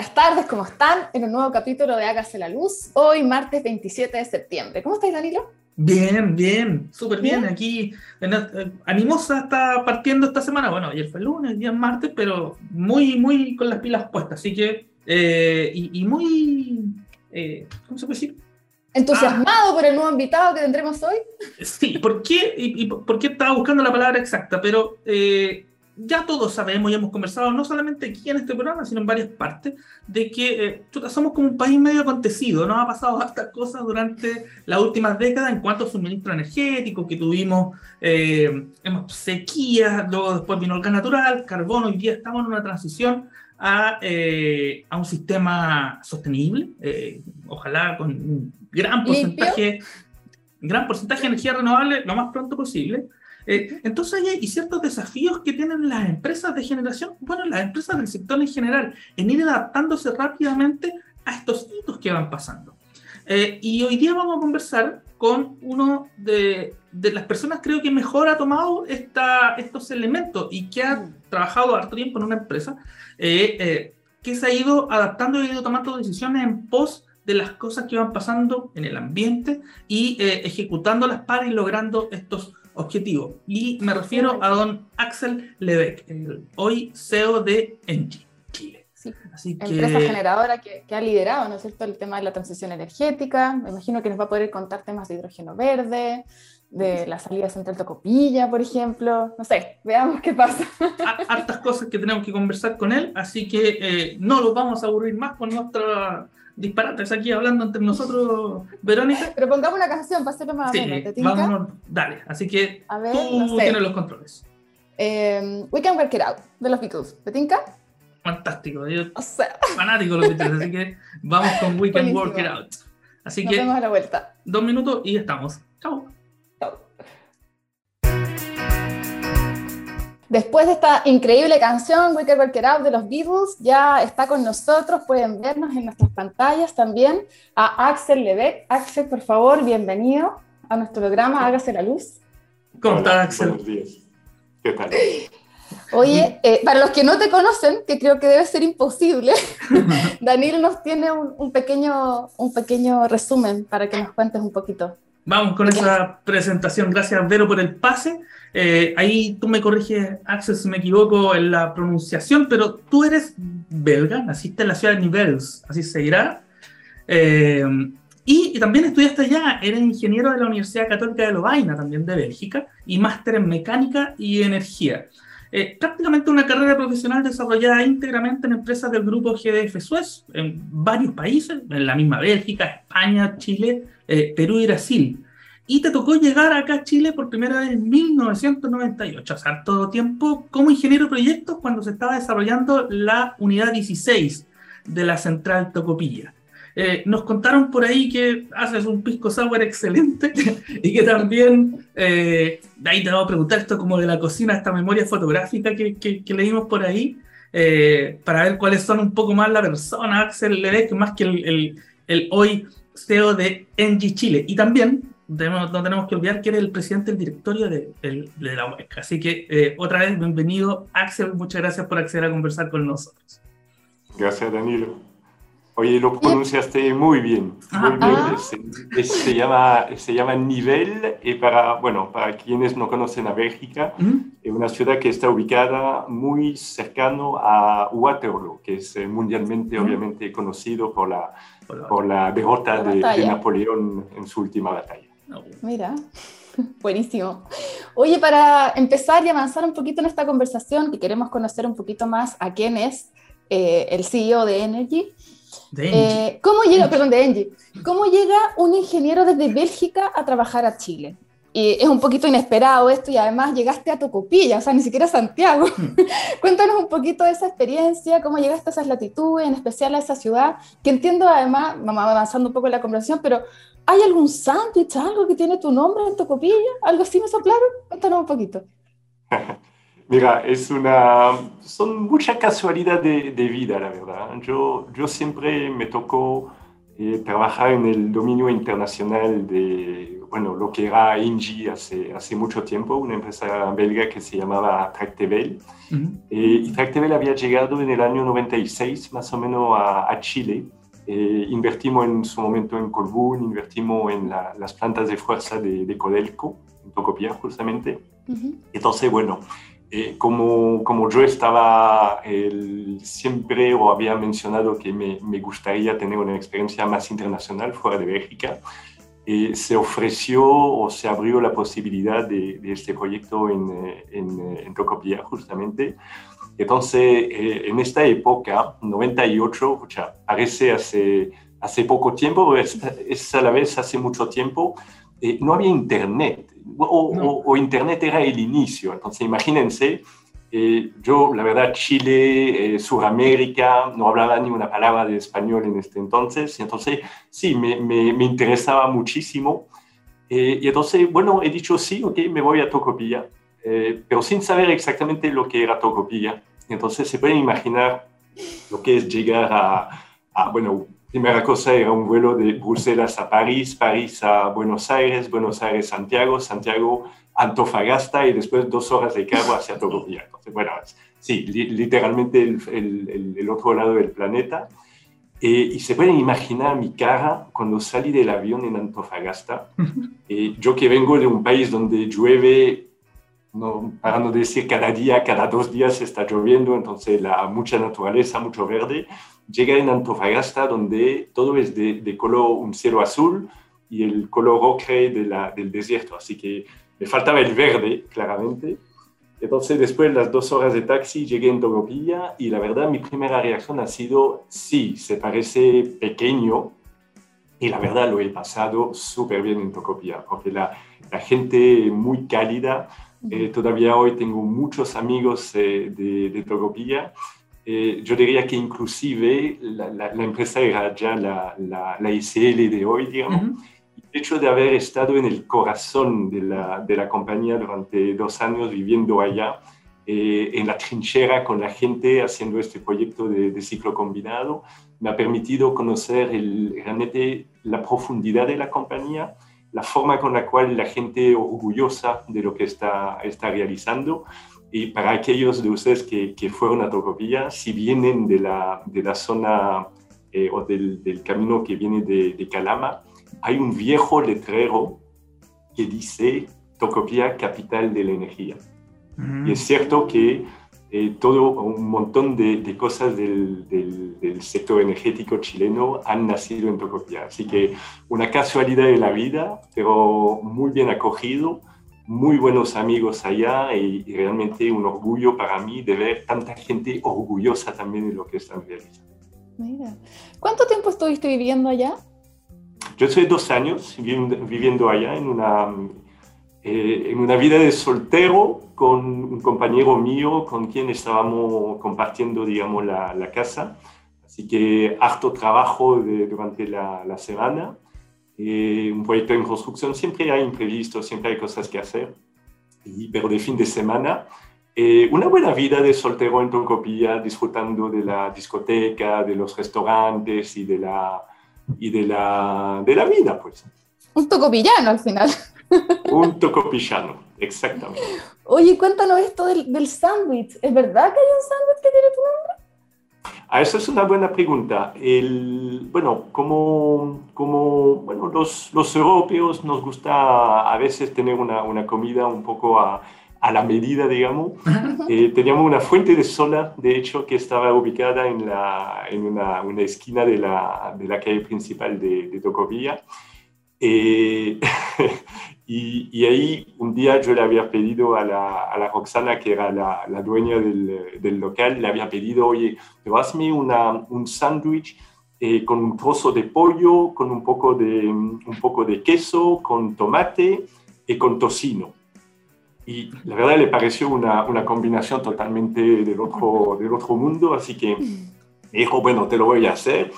Buenas tardes, ¿cómo están? En un nuevo capítulo de Hágase la Luz, hoy martes 27 de septiembre. ¿Cómo estáis, Danilo? Bien, bien, súper bien. Aquí, eh, animosa está partiendo esta semana. Bueno, ayer fue lunes, día martes, pero muy, muy con las pilas puestas. Así que, eh, y, muy, eh, ¿cómo se puede decir? ¿Entusiasmado por el nuevo invitado que tendremos hoy? Sí, ¿por qué? Y, por qué estaba buscando la palabra exacta? Pero ya todos sabemos y hemos conversado, no solamente aquí en este programa, sino en varias partes, de que eh, somos como un país medio acontecido. Nos ha pasado hartas cosas durante las últimas décadas en cuanto a suministro energético, que tuvimos eh, sequías, luego después vino el gas natural, carbón, hoy día estamos en una transición a, eh, a un sistema sostenible, eh, ojalá con un gran porcentaje, gran porcentaje de energía renovable lo más pronto posible. Eh, entonces hay, ciertos desafíos que tienen las empresas de generación, bueno, las empresas del sector en general, en ir adaptándose rápidamente a estos hitos que van pasando. Eh, y hoy día vamos a conversar con uno de, las personas creo que mejor ha tomado esta, estos elementos y que ha trabajado harto tiempo en una empresa, eh, que se ha ido adaptando y ha ido tomando decisiones en pos de las cosas que van pasando en el ambiente y ejecutándolas para ir logrando estos objetivo. Y me refiero a don Axel Lebeck, el hoy CEO de Engie. Sí. Así que... Empresa generadora que, ha liderado, ¿no es cierto?, el tema de la transición energética. Me imagino que nos va a poder contar temas de hidrógeno verde, de la salida central Tocopilla, por ejemplo. No sé, veamos qué pasa. Hartas cosas que tenemos que conversar con él, así que eh, no los vamos a aburrir más con nuestra disparates aquí hablando entre nosotros, Verónica. Pero pongamos una canción para hacerlo más sí, Vamos, dale. Así que tú tienes los controles. Eh, We Can Work It Out, de los Beatles. ¿Te tinca? Fantástico. Yo fanático de los Beatles, así que vamos con We Can Work It Out. Así Nos que vemos a la vuelta. Dos minutos y estamos. Chao. Después de esta increíble canción, We Can Work It Out de los Beatles, ya está con nosotros, pueden vernos en nuestras pantallas también, a Axel Lebeck. Axel, por favor, bienvenido a nuestro programa Hágase la Luz. ¿Cómo estás, Axel? Buenos días. ¿Qué tal? Oye, eh, para los que no te conocen, que creo que debe ser imposible, Daniel nos tiene un, pequeño, un pequeño resumen para que nos cuentes un poquito. Vamos con esa presentación. Gracias, Vero, por el pase. Eh, ahí tú me corriges, Axel, si me equivoco en la pronunciación, pero tú eres belga, naciste en la ciudad de Nivelles, así se dirá. Eh, y, también estudiaste allá, eres ingeniero de la Universidad Católica de Lovaina, también de Bélgica, y máster en mecánica y energía. Eh, prácticamente una carrera profesional desarrollada íntegramente en empresas del grupo GDF Suez, en varios países, en la misma Bélgica, España, Chile, Perú y Brasil y te tocó llegar acá a Chile por primera vez en 1998, o sea, todo tiempo como ingeniero de proyectos cuando se estaba desarrollando la unidad 16 de la central Tocopilla. Eh, nos contaron por ahí que haces un pisco sour excelente y que también, eh, ahí te vamos a preguntar esto como de la cocina, esta memoria fotográfica que, que, leímos por ahí, eh, para ver cuáles son un poco más la persona, Axel Ledesque, más que el, hoy CEO de Engie Chile. Y también no tenemos que olvidar que eres el presidente del directorio de, la huesca. Así que otra vez, bienvenido Axel, muchas gracias por acceder a conversar con nosotros. Gracias Danilo. Oye, lo pronunciaste muy bien, muy bien. Se, llama, se llama Nivel y para, bueno, para quienes no conocen a Bélgica, es una ciudad que está ubicada muy cercano a Waterloo, que es eh, mundialmente obviamente conocido por la, por la derrota de Napoleón en su última batalla. Mira, buenísimo. Oye, para empezar y avanzar un poquito en esta conversación, que queremos conocer un poquito más a quién es eh, el CEO de Energy. Eh, ¿Cómo llega, perdón, de Engie. ¿Cómo llega un ingeniero desde Bélgica a trabajar a Chile? Y es un poquito inesperado esto y además llegaste a Tocopilla, o sea, ni siquiera a Santiago. Hmm. Cuéntanos un poquito de esa experiencia, cómo llegaste a esas latitudes, en especial a esa ciudad, que entiendo además, vamos avanzando un poco en la conversación, pero ¿Hay algún sándwich, algo que tiene tu nombre en tu copilla? ¿Algo así me soplaron? Cuéntanos un poquito. Mira, es una, son muchas casualidades de, vida, la verdad. Yo, yo siempre me tocó eh, trabajar en el dominio internacional de bueno, lo que era Ingi hace, hace mucho tiempo, una empresa belga que se llamaba Tractebel. Eh, y Tractebel había llegado en el año 96 más o menos a, Chile. Eh, invertimos en su momento en Colbún, invertimos en las plantas de fuerza de, Codelco, en Tocopilla justamente. Entonces, bueno, eh, como, como, yo estaba siempre o había mencionado que me, me, gustaría tener una experiencia más internacional fuera de Bélgica, eh, se ofreció o se abrió la posibilidad de, este proyecto en, eh, en, en Tocopilla justamente. Entonces, en esta época, 98, sea, parece hace, hace poco tiempo, es, es a la vez hace mucho tiempo, no había internet o, Internet era el inicio. Entonces, imagínense, eh, yo, la verdad, Chile, eh, Sudamérica, no hablaba ni una palabra de español en este entonces. Entonces, sí, me, me, interesaba muchísimo. Eh, y entonces, bueno, he dicho sí, ok, me voy a Tocopilla, pero sin saber exactamente lo que era Tocopilla. Entonces, se pueden imaginar lo que es llegar a, a bueno, primera cosa era un vuelo de Bruselas a París, París a Buenos Aires, Buenos Aires Santiago, Santiago Antofagasta y después dos horas de carro hacia Tocopilla. Entonces, bueno, sí, literalmente el, el, otro lado del planeta. Eh, y se pueden imaginar mi cara cuando salí del avión en Antofagasta. Eh, yo que vengo de un país donde llueve, no, para no decir cada día, cada dos días está lloviendo, entonces la, mucha naturaleza, mucho verde llegué en Antofagasta, donde todo es de, color, un cielo azul y el color ocre de la, del desierto. Así que me faltaba el verde, claramente. Entonces, después de las dos horas de taxi, llegué en Tocopilla y la verdad, mi primera reacción ha sido, sí, se parece pequeño. Y la verdad, lo he pasado súper bien en Tocopilla, porque la, la gente muy cálida. Eh, todavía hoy tengo muchos amigos eh, de, de Tocopilla. Eh, yo diría que inclusive la, empresa era ya la, la, ICL de hoy, digamos. El hecho de haber estado en el corazón de la, de la compañía durante dos años viviendo allá, eh, en la trinchera con la gente haciendo este proyecto de, ciclo combinado, me ha permitido conocer el, realmente la profundidad de la compañía, la forma con la cual la gente orgullosa de lo que está, está realizando y para aquellos de ustedes que, que fueron a Tocopilla, si vienen de la, de la zona eh, o del, del, camino que viene de, de, Calama, hay un viejo letrero que dice Tocopilla, capital de la energía. Mm. Y es cierto que eh, todo un montón de, de cosas del, del, del, sector energético chileno han nacido en Tocopilla. Así que una casualidad de la vida, pero muy bien acogido muy buenos amigos allá y, realmente un orgullo para mí de ver tanta gente orgullosa también de lo que están realizando. Mira, ¿cuánto tiempo estuviste viviendo allá? Yo estoy dos años viviendo allá en una, eh, en una vida de soltero con un compañero mío con quien estábamos compartiendo, digamos, la, la casa. Así que harto trabajo durante la, la semana eh, un proyecto en construcción siempre hay imprevistos, siempre hay cosas que hacer, y, pero de fin de semana, eh, una buena vida de soltero en Tocopilla, disfrutando de la discoteca, de los restaurantes y de la, y de la, de la vida, pues. Un tocopillano al final. Un tocopillano, exactamente. Oye, cuéntanos esto del, del sándwich. ¿Es verdad que hay un sándwich que tiene tu nombre? Ah, esa es una buena pregunta. El, bueno, como, como bueno, los, los, europeos nos gusta a veces tener una, una comida un poco a, a la medida, digamos. Eh, teníamos una fuente de sola, de hecho, que estaba ubicada en, la, en una, una esquina de la, de la calle principal de, de Tocopilla. Eh, y, ahí un día yo le había pedido a la, a la Roxana, que era la, la dueña del, del, local, le había pedido, oye, pero hazme una, un sándwich eh, con un trozo de pollo, con un poco de, un poco de queso, con tomate y con tocino. Y la verdad le pareció una, una combinación totalmente del otro, del otro mundo, así que dijo, bueno, te lo voy a hacer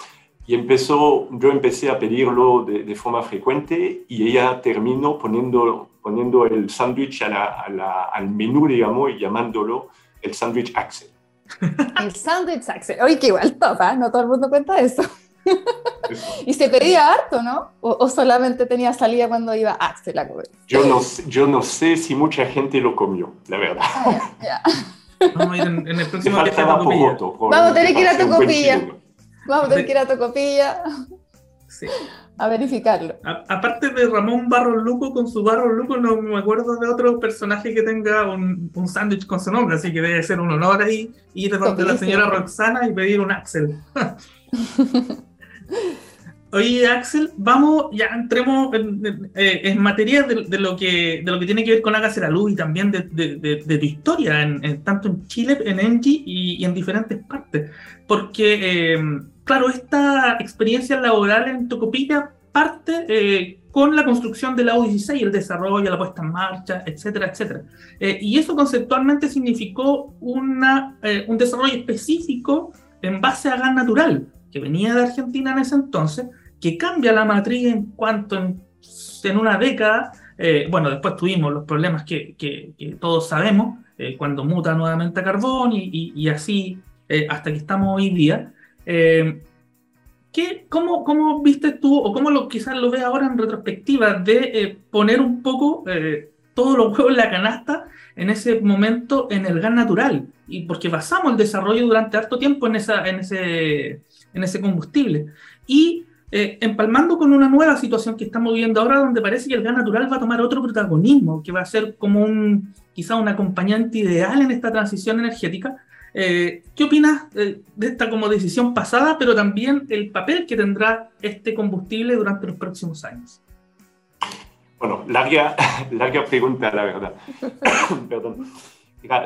y empezó, yo empecé a pedirlo de, de forma frecuente y ella terminó poniendo, poniendo el sándwich al menú, digamos, y llamándolo el sándwich Axel. El sándwich Axel. Oye, qué igual top, ¿eh? No todo el mundo cuenta eso. y se pedía harto, ¿no? O, solamente tenía salida cuando iba Axel a comer. Yo no, yo no sé si mucha gente lo comió, la verdad. Ah, Vamos a ir en, el próximo Vamos a tener que ir a Tocopilla. Vamos a tener que ir a Tocopilla. Sí. A verificarlo. aparte de Ramón Barros Luco con su Barros Luco, no me acuerdo de otro personaje que tenga un, un sándwich con su nombre, así que debe ser un honor ahí ir donde la señora Roxana y pedir un Axel. Oye, Axel, vamos, ya entremos en, eh, materia de, lo que, de lo que tiene que ver con Hágase la Luz y también de, de tu historia, en, tanto en Chile, en Engie y, en diferentes partes. Porque, eh, claro, esta experiencia laboral en Tocopilla parte eh, con la construcción de la U16, el desarrollo, la puesta en marcha, etcétera, etcétera. y eso conceptualmente significó una, un desarrollo específico en base a gas natural, que venía de Argentina en ese entonces, que cambia la matriz en cuanto en, una década, eh, bueno, después tuvimos los problemas que, que, todos sabemos, eh, cuando muta nuevamente a carbón y, y, así eh, hasta que estamos hoy día. ¿qué, cómo, ¿Cómo viste tú, o cómo lo, quizás lo ves ahora en retrospectiva, de poner un poco todos los huevos en la canasta en ese momento en el gas natural? Y porque basamos el desarrollo durante harto tiempo en, esa, en, ese, en ese combustible. Y eh, empalmando con una nueva situación que estamos viviendo ahora, donde parece que el gas natural va a tomar otro protagonismo, que va a ser como un, quizá un acompañante ideal en esta transición energética. Eh, ¿Qué opinas eh, de esta como decisión pasada, pero también el papel que tendrá este combustible durante los próximos años? Bueno, larga, larga pregunta, la verdad. Perdón.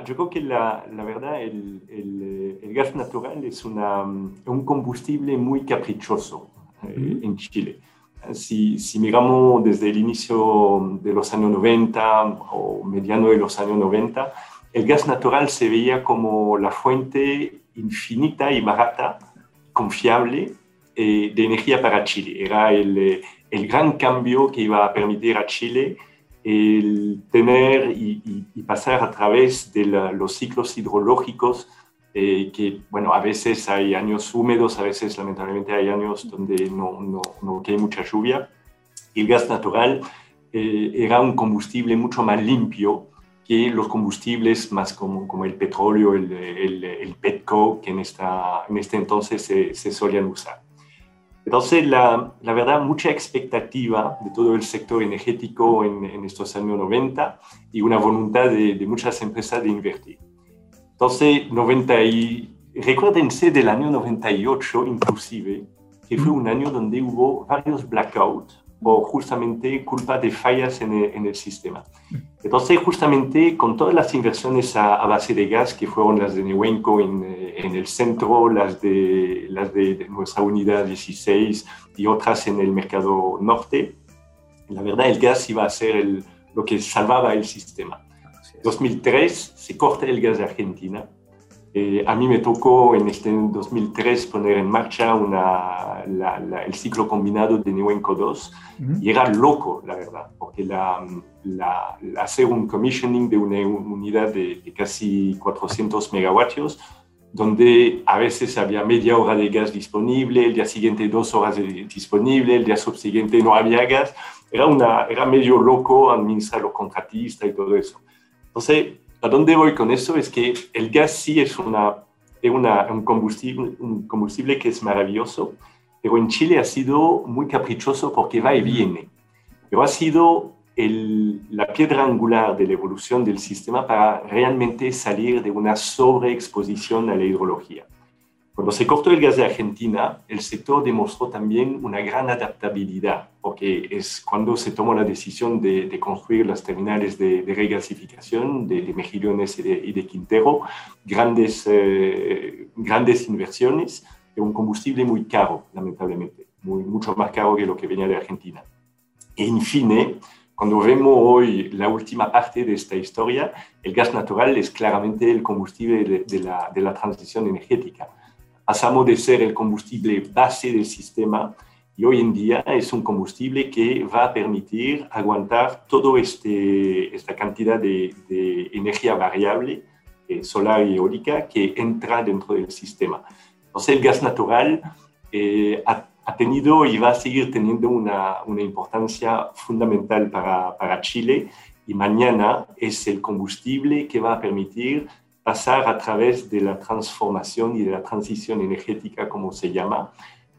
Yo creo que la, la verdad, el, el, el, gas natural es una, un combustible muy caprichoso. Eh, en Chile. Si, si, miramos desde el inicio de los años 90 o mediano de los años 90, el gas natural se veía como la fuente infinita y barata, confiable eh, de energía para Chile. Era el, eh, el, gran cambio que iba a permitir a Chile el tener y, y pasar a través de los ciclos hidrológicos eh, que, bueno, a veces hay años húmedos, a veces lamentablemente hay años donde no, no, no hay mucha lluvia. El gas natural eh, era un combustible mucho más limpio que los combustibles más como, como el petróleo, el, el, el, petco, que en, esta, en este entonces se, se solían usar. Entonces, la, la, verdad, mucha expectativa de todo el sector energético en, en estos años 90 y una voluntad de, de muchas empresas de invertir. Entonces, 90 y, recuérdense del año 98 inclusive, que fue un año donde hubo varios blackouts o justamente culpa de fallas en el, en el, sistema. Entonces, justamente con todas las inversiones a, a, base de gas, que fueron las de Newenco en, en el centro, las, de, las de nuestra unidad 16 y otras en el mercado norte, la verdad el gas iba a ser el, lo que salvaba el sistema. 2003 se corta el gas de Argentina. Eh, a mí me tocó en este 2003 poner en marcha una, el ciclo combinado de Newenco 2 y era loco, la verdad, porque la, hacer un commissioning de una unidad de, casi 400 megavatios, donde a veces había media hora de gas disponible, el día siguiente dos horas disponible, el día subsiguiente no había gas, era, una, era medio loco administrar los contratistas y todo eso. Entonces, ¿a dónde voy con eso? Es que el gas sí es, una, una, un, combustible, un combustible que es maravilloso, pero en Chile ha sido muy caprichoso porque va y viene. Pero ha sido el, la piedra angular de la evolución del sistema para realmente salir de una sobreexposición a la hidrología. Cuando se cortó el gas de Argentina, el sector demostró también una gran adaptabilidad, porque es cuando se tomó la decisión de, construir las terminales de, regasificación de, Mejillones y de, Quintero, grandes, eh, grandes inversiones, de un combustible muy caro, lamentablemente, muy, mucho más caro que lo que venía de Argentina. E, en fin, cuando vemos hoy la última parte de esta historia, el gas natural es claramente el combustible de, la, de la transición energética pasamos de ser el combustible base del sistema y hoy en día es un combustible que va a permitir aguantar toda este, esta cantidad de, energía variable eh, solar y eólica que entra dentro del sistema. Entonces el gas natural eh, ha, tenido y va a seguir teniendo una, una importancia fundamental para, para, Chile y mañana es el combustible que va a permitir pasar a través de la transformación y de la transición energética, como se llama,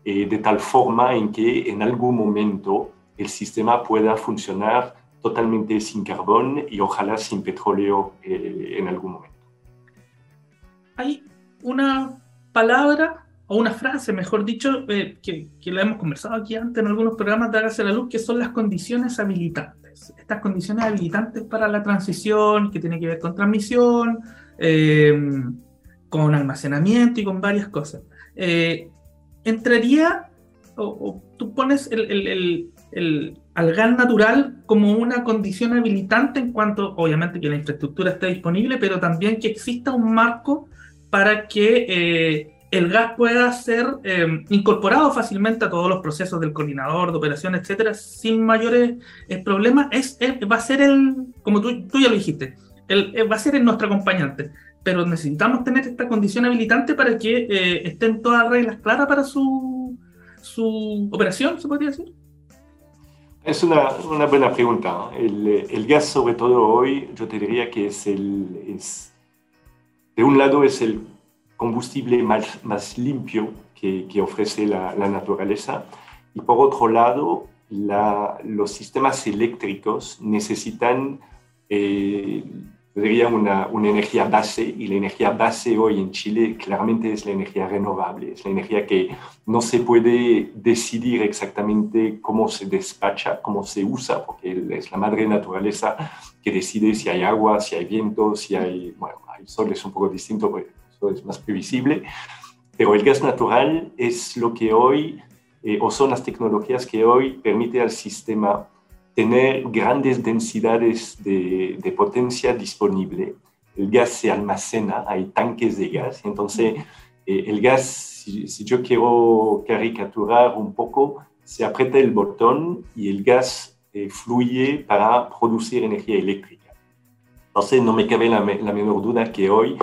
eh, de tal forma en que en algún momento el sistema pueda funcionar totalmente sin carbón y ojalá sin petróleo eh, en algún momento. Hay una palabra o una frase, mejor dicho, eh, que, que, la hemos conversado aquí antes en algunos programas de Hágase la Luz, que son las condiciones habilitantes. Estas condiciones habilitantes para la transición, que tiene que ver con transmisión, eh, con almacenamiento y con varias cosas. entraría, o, tú pones el, el, el, al gas natural como una condición habilitante en cuanto, obviamente, que la infraestructura esté disponible, pero también que exista un marco para que eh, el gas pueda ser eh, incorporado fácilmente a todos los procesos del coordinador de operación, etcétera, sin mayores eh, problemas. Es, va a ser el, como tú, tú ya lo dijiste, el, va a ser nuestro acompañante. Pero necesitamos tener esta condición habilitante para que estén todas las reglas claras para su, su operación, se podría decir. Es una, una buena pregunta. El, el, gas, sobre todo hoy, yo te diría que es el. Es, de un lado, es el combustible más, más limpio que, que ofrece la, la, naturaleza, y por otro lado, la, los sistemas eléctricos necesitan eh, tendría una, una, energía base y la energía base hoy en Chile claramente es la energía renovable, es la energía que no se puede decidir exactamente cómo se despacha, cómo se usa, porque es la madre naturaleza que decide si hay agua, si hay viento, si hay, bueno, hay sol es un poco distinto, porque eso es más previsible, pero el gas natural es lo que hoy, eh, o son las tecnologías que hoy permite al sistema tener grandes densidades de, potencia disponible. El gas se almacena, hay tanques de gas, entonces eh, el gas, si, yo quiero caricaturar un poco, se aprieta el botón y el gas eh, fluye para producir energía eléctrica. Entonces no me cabe la, menor duda que hoy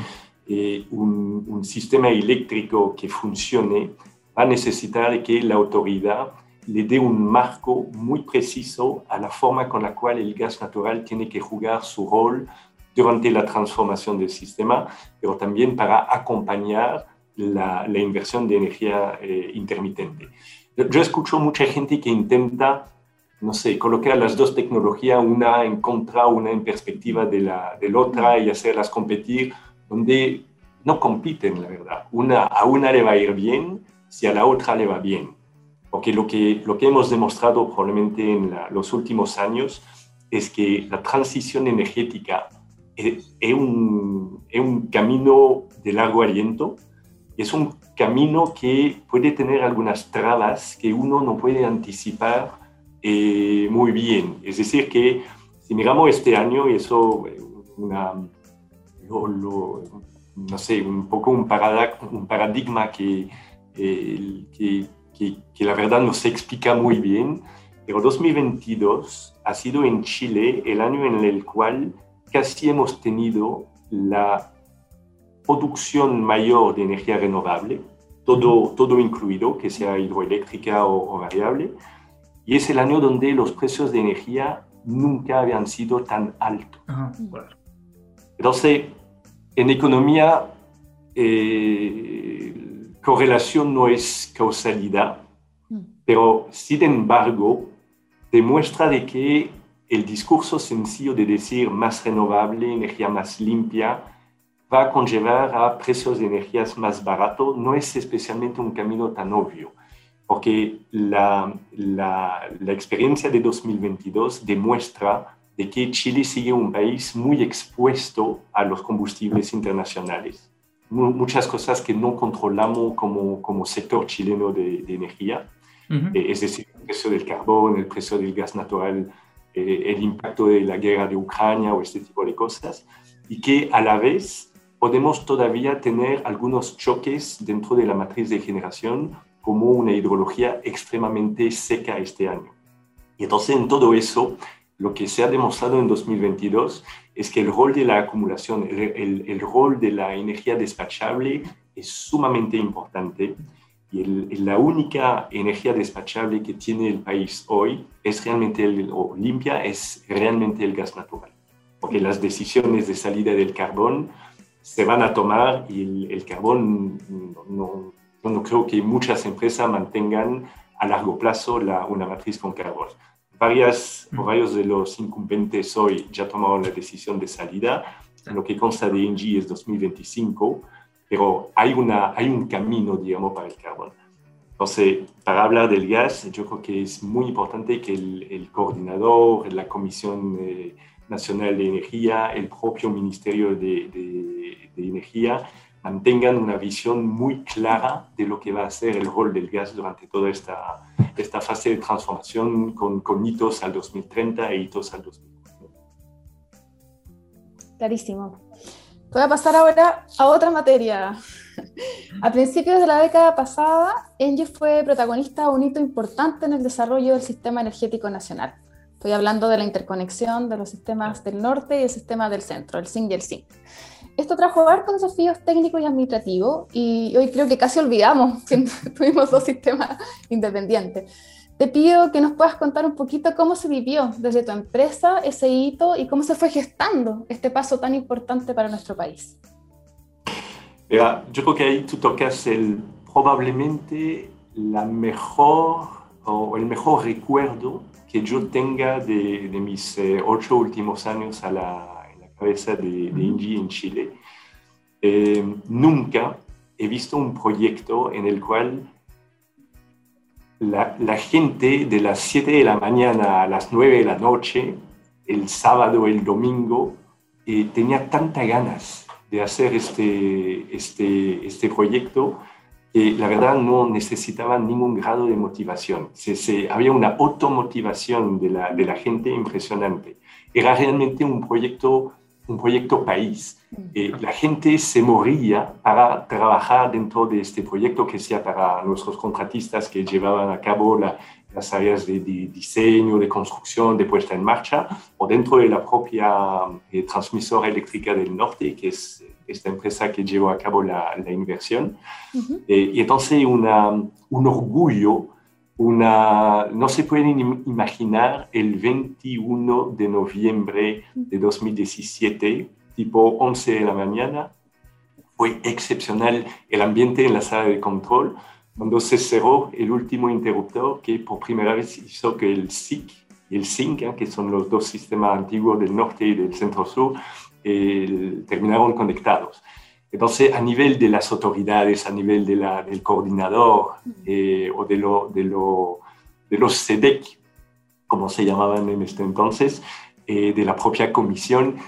eh, un, un sistema eléctrico que funcione va a necesitar que la autoridad le dé un marco muy preciso a la forma con la cual el gas natural tiene que jugar su rol durante la transformación del sistema, pero también para acompañar la, la inversión de energía eh, intermitente. Yo, escucho mucha gente que intenta, no sé, colocar las dos tecnologías, una en contra, una en perspectiva de la, de la otra y hacerlas competir, donde no compiten, la verdad. Una, a una le va a ir bien si a la otra le va bien porque lo que, lo que hemos demostrado probablemente en los últimos años es que la transición energética es, un, es, un, camino de largo aliento, es un camino que puede tener algunas trabas que uno no puede anticipar eh, muy bien. Es decir, que si miramos este año, y eso, una, no sé, un poco un, un paradigma que, eh, que que, la verdad no se explica muy bien, pero 2022 ha sido en Chile el año en el cual casi hemos tenido la producción mayor de energía renovable, todo, todo incluido, que sea hidroeléctrica o, variable, y es el año donde los precios de energía nunca habían sido tan altos. Entonces, en economía, eh, correlación no es causalidad, mm. pero sin embargo demuestra de que el discurso sencillo de decir más renovable, energía más limpia, va a conllevar a precios de energías más baratos, no es especialmente un camino tan obvio, porque la, la, la experiencia de 2022 demuestra de que Chile sigue un país muy expuesto a los combustibles internacionales muchas cosas que no controlamos como, como sector chileno de, energía, eh, es decir, el precio del carbón, el precio del gas natural, eh, el impacto de la guerra de Ucrania o este tipo de cosas, y que a la vez podemos todavía tener algunos choques dentro de la matriz de generación, como una hidrología extremadamente seca este año. Y entonces en todo eso, lo que se ha demostrado en 2022 es que el rol de la acumulación, el, el, rol de la energía despachable es sumamente importante y la única energía despachable que tiene el país hoy es realmente el, o limpia, es realmente el gas natural. Porque las decisiones de salida del carbón se van a tomar y el, carbón, no, no, creo que muchas empresas mantengan a largo plazo la, una matriz con carbón. Varias, mm. varios de los incumbentes hoy ya tomaron la decisión de salida. Lo que consta de Engie es 2025 pero hay, una, hay un camino, digamos, para el carbón. Entonces, para hablar del gas, yo creo que es muy importante que el, coordinador, la Comisión eh, Nacional de Energía, el propio Ministerio de, de, Energía mantengan una visión muy clara de lo que va a ser el rol del gas durante toda esta, esta fase de transformación con, con hitos al 2030 e hitos al 2040. Clarísimo. Voy a pasar ahora a otra materia. A principios de la década pasada, Engie fue protagonista de un hito importante en el desarrollo del sistema energético nacional. Estoy hablando de la interconexión de los sistemas del norte y el sistema del centro, el SIN y el SIN. Esto trajo varios desafíos técnicos y administrativos y hoy creo que casi olvidamos que tuvimos dos sistemas independientes. Te pido que nos puedas contar un poquito cómo se vivió desde tu empresa ese hito y cómo se fue gestando este paso tan importante para nuestro país. Mira, yo creo que ahí tú tocas el, probablemente la mejor o el mejor recuerdo que yo tenga de, mis eh, ocho últimos años a la cabeza de, de en Chile. Eh, nunca he visto un proyecto en el cual la, gente de las 7 de la mañana a las 9 de la noche, el sábado, el domingo, eh, tenía tantas ganas de hacer este, este, este proyecto que la verdad no necesitaba ningún grado de motivación. Se, había una automotivación de la, de la gente impresionante. Era realmente un proyecto un proyecto país. Eh, la gente se moría para trabajar dentro de este proyecto que sea para nuestros contratistas que llevaban a cabo las áreas de, diseño, de construcción, de puesta en marcha, o dentro de la propia eh, transmisora eléctrica del norte, que es esta empresa que llevó a cabo la, inversión. Eh, y entonces una, un orgullo una, no se pueden imaginar el 21 de noviembre de 2017, tipo 11 de la mañana, fue excepcional el ambiente en la sala de control, cuando se cerró el último interruptor que por primera vez hizo que el SIC y el SINC, ¿eh? que son los dos sistemas antiguos del norte y del centro-sur, eh, terminaron conectados. Entonces, a nivel de las autoridades, a nivel de la, del coordinador eh, o de, lo, de, lo, de, los SEDEC, como se llamaban en este entonces, eh, de la propia comisión,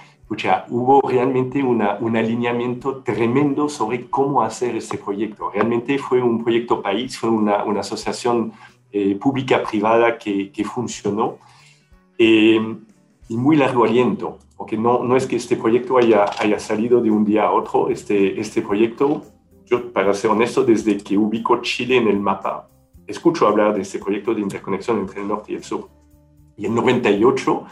hubo realmente una, un alineamiento tremendo sobre cómo hacer este proyecto. Realmente fue un proyecto país, fue una, una asociación eh, pública-privada que, que, funcionó y muy largo aliento porque no, no es que este proyecto haya, haya salido de un día a otro, este, este proyecto, yo para ser honesto, desde que ubico Chile en el mapa, escucho hablar de este proyecto de interconexión entre el norte y el sur. Y en 98,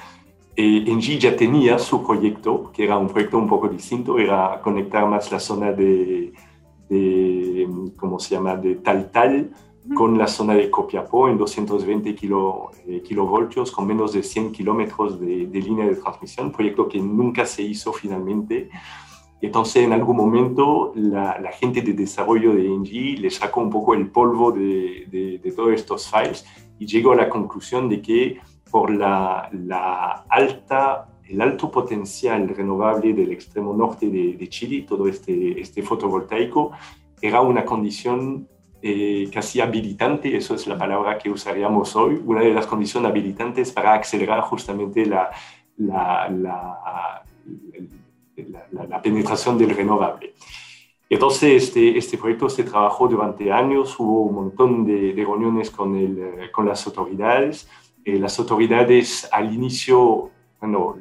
eh, Engie ya tenía su proyecto, que era un proyecto un poco distinto, era conectar más la zona de, de ¿cómo se llama?, de Tal Tal con la zona de Copiapó en 220 kilo, eh, kilovoltios, con menos de 100 kilómetros de, línea de transmisión, proyecto que nunca se hizo finalmente. Entonces, en algún momento, la, gente de desarrollo de Engie le sacó un poco el polvo de, de, todos estos files y llegó a la conclusión de que por la, la alta el alto potencial renovable del extremo norte de, de, Chile, todo este, este fotovoltaico, era una condición eh, casi habilitante, eso es la palabra que usaríamos hoy, una de las condiciones habilitantes para acelerar justamente la, la, la, penetración del renovable. Entonces, este, este proyecto se trabajó durante años, hubo un montón de, reuniones con, el, con las autoridades. Eh, las autoridades al inicio, bueno,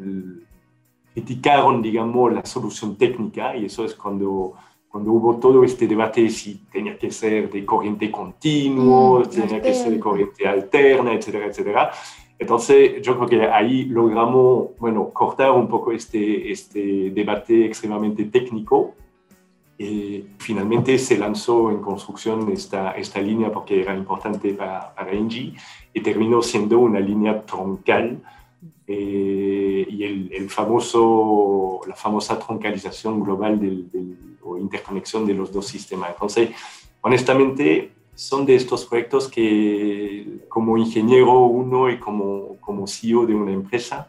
criticaron, digamos, la solución técnica y eso es cuando cuando hubo todo este debate si tenía que ser de corriente continuo, mm, tenía que ser de corriente alterna, etcétera, etcétera. Entonces, yo creo que ahí logramos, bueno, cortar un poco este, este debate extremadamente técnico. Eh, finalmente se lanzó en construcción esta, esta línea porque era importante para, para Engie y terminó siendo una línea troncal. Eh, y el, el, famoso, la famosa troncalización global del, o interconexión de los dos sistemas. Entonces, honestamente, son de estos proyectos que como ingeniero uno y como, como CEO de una empresa,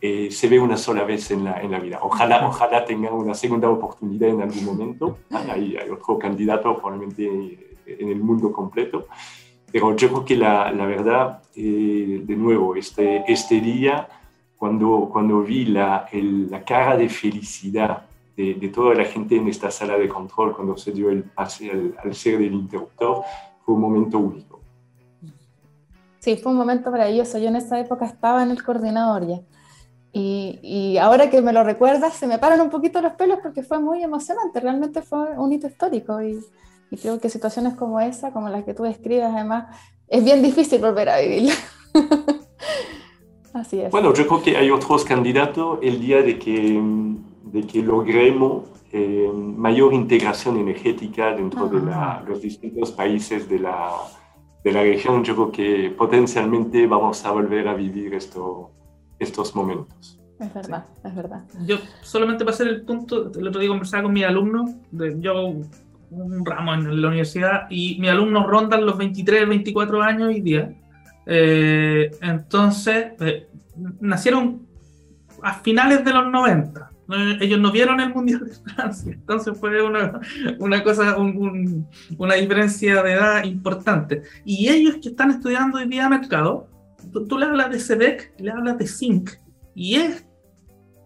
eh, se ve una sola vez en la, en la, vida. Ojalá, ojalá tenga una segunda oportunidad en algún momento. Hay, hay otro candidato probablemente en el mundo completo. Pero yo creo que la, la verdad, eh, de nuevo, este, este día, cuando, cuando vi la, la cara de felicidad de, de, toda la gente en esta sala de control, cuando se dio el pase al, al ser del interruptor, fue un momento único. Sí, fue un momento maravilloso. Yo en esa época estaba en el coordinador ya. Y, y, ahora que me lo recuerdas, se me paran un poquito los pelos porque fue muy emocionante, realmente fue un hito histórico y, y creo que situaciones como esa, como las que tú describes, además, es bien difícil volver a vivir. Así es. Bueno, yo creo que hay otros candidatos el día de que, de que logremos eh, mayor integración energética dentro de la, los distintos países de la, de la región. Yo creo que potencialmente vamos a volver a vivir esto estos momentos. Es verdad, es verdad. Yo solamente para hacer el punto, el otro día conversaba con mi alumno, de, yo un ramo en la universidad, y mis alumnos rondan los 23, 24 años y día. Eh, entonces, eh, nacieron a finales de los 90. Ellos no vieron el Mundial de Francia, entonces fue una, una cosa, un, un, una diferencia de edad importante. Y ellos que están estudiando hoy día mercado, tú, tú, le hablas de SEDEC, le hablas de Zinc, y es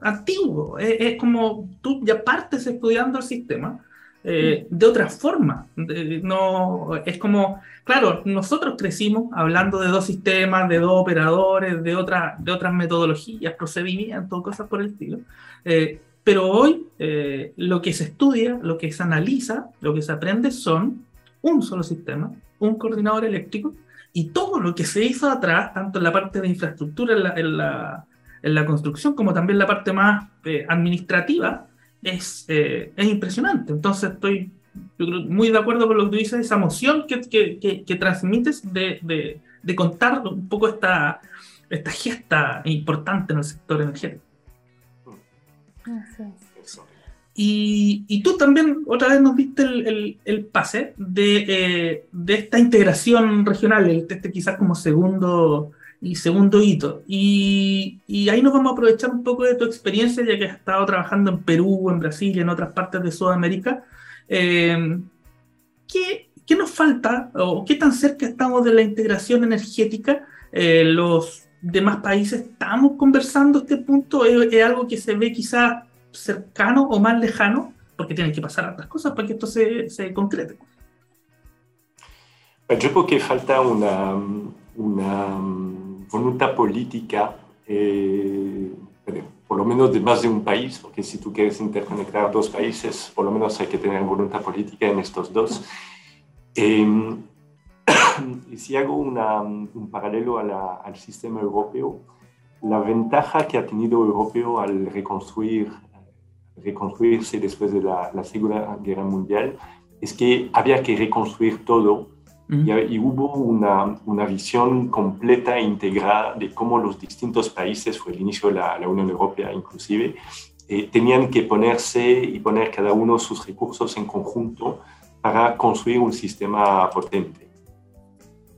antiguo, es, es, como tú ya partes estudiando el sistema eh, de otra forma. No, es como, claro, nosotros crecimos hablando de dos sistemas, de dos operadores, de, otra, de otras metodologías, procedimientos, cosas por el estilo. Eh, pero hoy eh, lo que se estudia, lo que se analiza, lo que se aprende son un solo sistema, un coordinador eléctrico y todo lo que se hizo atrás, tanto en la parte de infraestructura, en la, en la, en la construcción, como también la parte más eh, administrativa, es, eh, es, impresionante. Entonces estoy yo creo, muy de acuerdo con lo que tú dices, esa emoción que, que, que, que transmites de, de, de, contar un poco esta, esta gesta importante en el sector energético. Y, y, tú también otra vez nos diste el, el, el pase de, eh, de, esta integración regional, este quizás como segundo y segundo hito. Y, ahí nos vamos a aprovechar un poco de tu experiencia, ya que has estado trabajando en Perú, en Brasil en otras partes de Sudamérica. Eh, ¿qué, ¿qué, nos falta o qué tan cerca estamos de la integración energética? Eh, los demás países estamos conversando este punto, es, algo que se ve quizás cercano o más lejano, porque tienen que pasar otras cosas para que esto se, se concrete. Yo creo que falta una voluntad política, eh, por lo menos de más de un país, porque si tú quieres interconectar dos países, por lo menos hay que tener voluntad política en estos dos. Eh, y si hago una, un paralelo a la, al sistema europeo, la ventaja que ha tenido europeo al reconstruir reconstruirse después de la, la, Segunda Guerra Mundial, es que había que reconstruir todo y, hubo una, una, visión completa e integrada de cómo los distintos países, fue el inicio de la, Unión Europea inclusive, eh, tenían que ponerse y poner cada uno sus recursos en conjunto para construir un sistema potente.